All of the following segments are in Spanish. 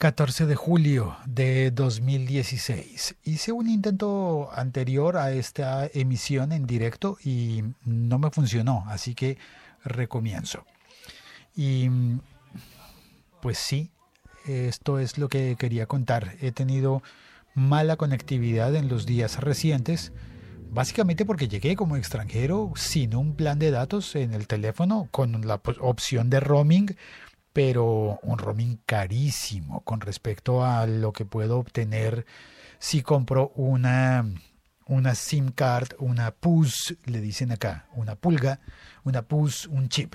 14 de julio de 2016. Hice un intento anterior a esta emisión en directo y no me funcionó, así que recomienzo. Y pues sí, esto es lo que quería contar. He tenido mala conectividad en los días recientes, básicamente porque llegué como extranjero sin un plan de datos en el teléfono con la opción de roaming pero un roaming carísimo con respecto a lo que puedo obtener si compro una, una SIM card, una PUS, le dicen acá, una pulga, una PUS, un chip.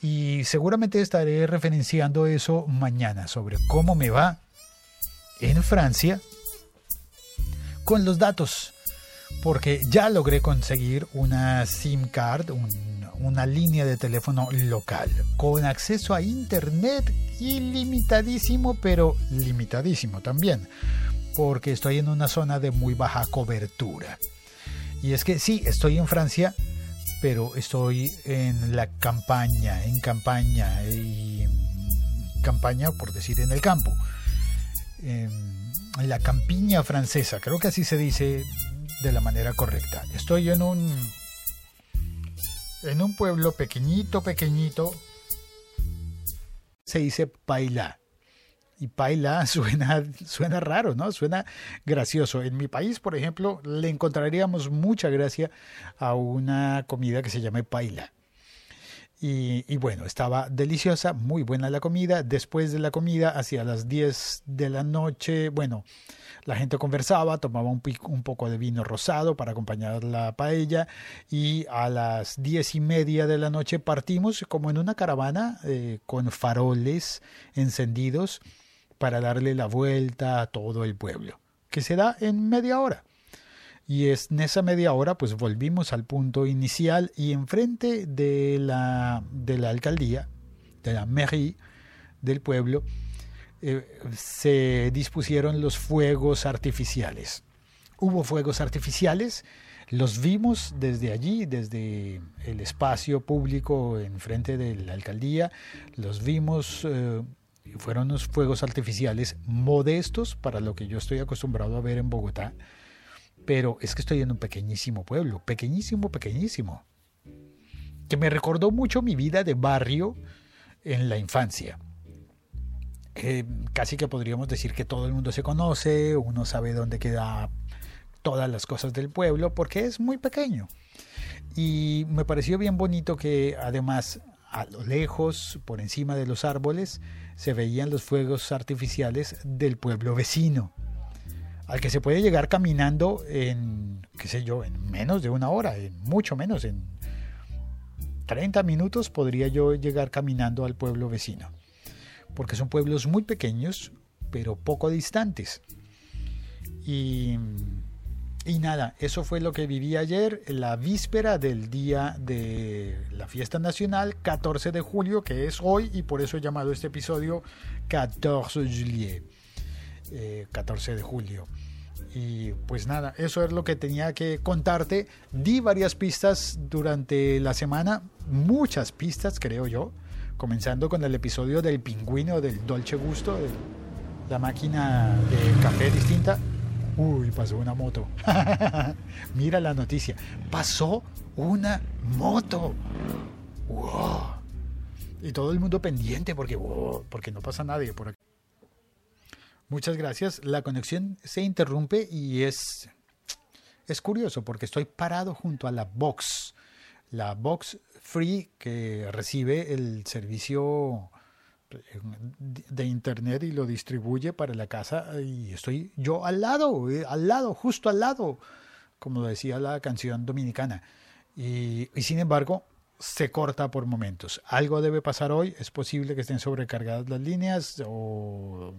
Y seguramente estaré referenciando eso mañana sobre cómo me va en Francia con los datos porque ya logré conseguir una SIM card, una línea de teléfono local, con acceso a Internet ilimitadísimo, pero limitadísimo también, porque estoy en una zona de muy baja cobertura. Y es que sí, estoy en Francia, pero estoy en la campaña, en campaña, y campaña por decir en el campo. En la campiña francesa, creo que así se dice de la manera correcta. Estoy en un en un pueblo pequeñito, pequeñito. Se dice Paila. Y Paila suena, suena raro, ¿no? Suena gracioso. En mi país, por ejemplo, le encontraríamos mucha gracia a una comida que se llama Paila. Y, bueno, estaba deliciosa, muy buena la comida. Después de la comida, hacia las 10 de la noche, bueno, la gente conversaba, tomaba un, poco de vino rosado para acompañar la paella y a las diez y media de la noche partimos como en una caravana eh, con faroles encendidos para darle la vuelta a todo el pueblo, que se da en media hora. Y es, en esa media hora pues volvimos al punto inicial y enfrente de la, de la alcaldía, de la mairie del pueblo, eh, se dispusieron los fuegos artificiales. Hubo fuegos artificiales, los vimos desde allí, desde el espacio público enfrente de la alcaldía, los vimos, eh, fueron unos fuegos artificiales modestos para lo que yo estoy acostumbrado a ver en Bogotá, pero es que estoy en un pequeñísimo pueblo, pequeñísimo, pequeñísimo, que me recordó mucho mi vida de barrio en la infancia. Eh, casi que podríamos decir que todo el mundo se conoce, uno sabe dónde queda todas las cosas del pueblo, porque es muy pequeño. Y me pareció bien bonito que además a lo lejos, por encima de los árboles, se veían los fuegos artificiales del pueblo vecino, al que se puede llegar caminando en, qué sé yo, en menos de una hora, en mucho menos, en 30 minutos podría yo llegar caminando al pueblo vecino porque son pueblos muy pequeños, pero poco distantes. Y, y nada, eso fue lo que viví ayer, la víspera del día de la fiesta nacional, 14 de julio, que es hoy, y por eso he llamado este episodio 14 juillet, 14 eh, de julio. Y pues nada, eso es lo que tenía que contarte. Di varias pistas durante la semana, muchas pistas creo yo comenzando con el episodio del pingüino del Dolce Gusto, de la máquina de café distinta. Uy, pasó una moto. Mira la noticia. Pasó una moto. Wow. Y todo el mundo pendiente porque, porque no pasa nadie por aquí. Muchas gracias. La conexión se interrumpe y es, es curioso porque estoy parado junto a la box. La box free que recibe el servicio de internet y lo distribuye para la casa y estoy yo al lado, eh, al lado, justo al lado, como decía la canción dominicana. Y, y, sin embargo, se corta por momentos. Algo debe pasar hoy, es posible que estén sobrecargadas las líneas o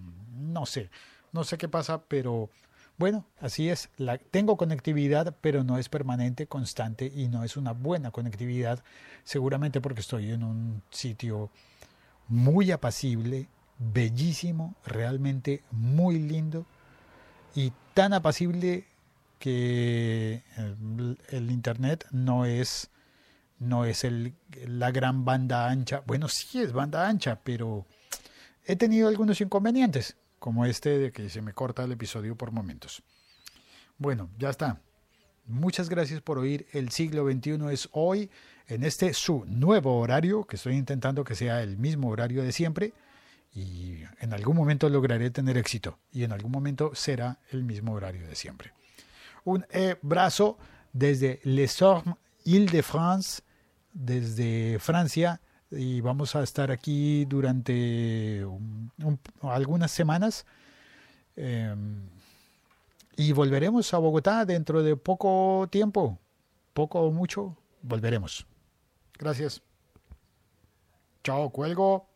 no sé, no sé qué pasa, pero bueno, así es. Tengo conectividad, pero no es permanente, constante y no es una buena conectividad, seguramente porque estoy en un sitio muy apacible, bellísimo, realmente muy lindo y tan apacible que el, internet no es no es el, la gran banda ancha. Bueno, sí es banda ancha, pero he tenido algunos inconvenientes, como este de que se me corta el episodio por momentos. Bueno, ya está. Muchas gracias por oír. El siglo XXI es hoy, en este su nuevo horario, que estoy intentando que sea el mismo horario de siempre. Y en algún momento lograré tener éxito. Y en algún momento será el mismo horario de siempre. Un abrazo desde Les Ormes, Ile-de-France, desde Francia. Y vamos a estar aquí durante algunas semanas. Em, y volveremos a Bogotá dentro de poco tiempo, poco o mucho, volveremos. Gracias. Chao, cuelgo.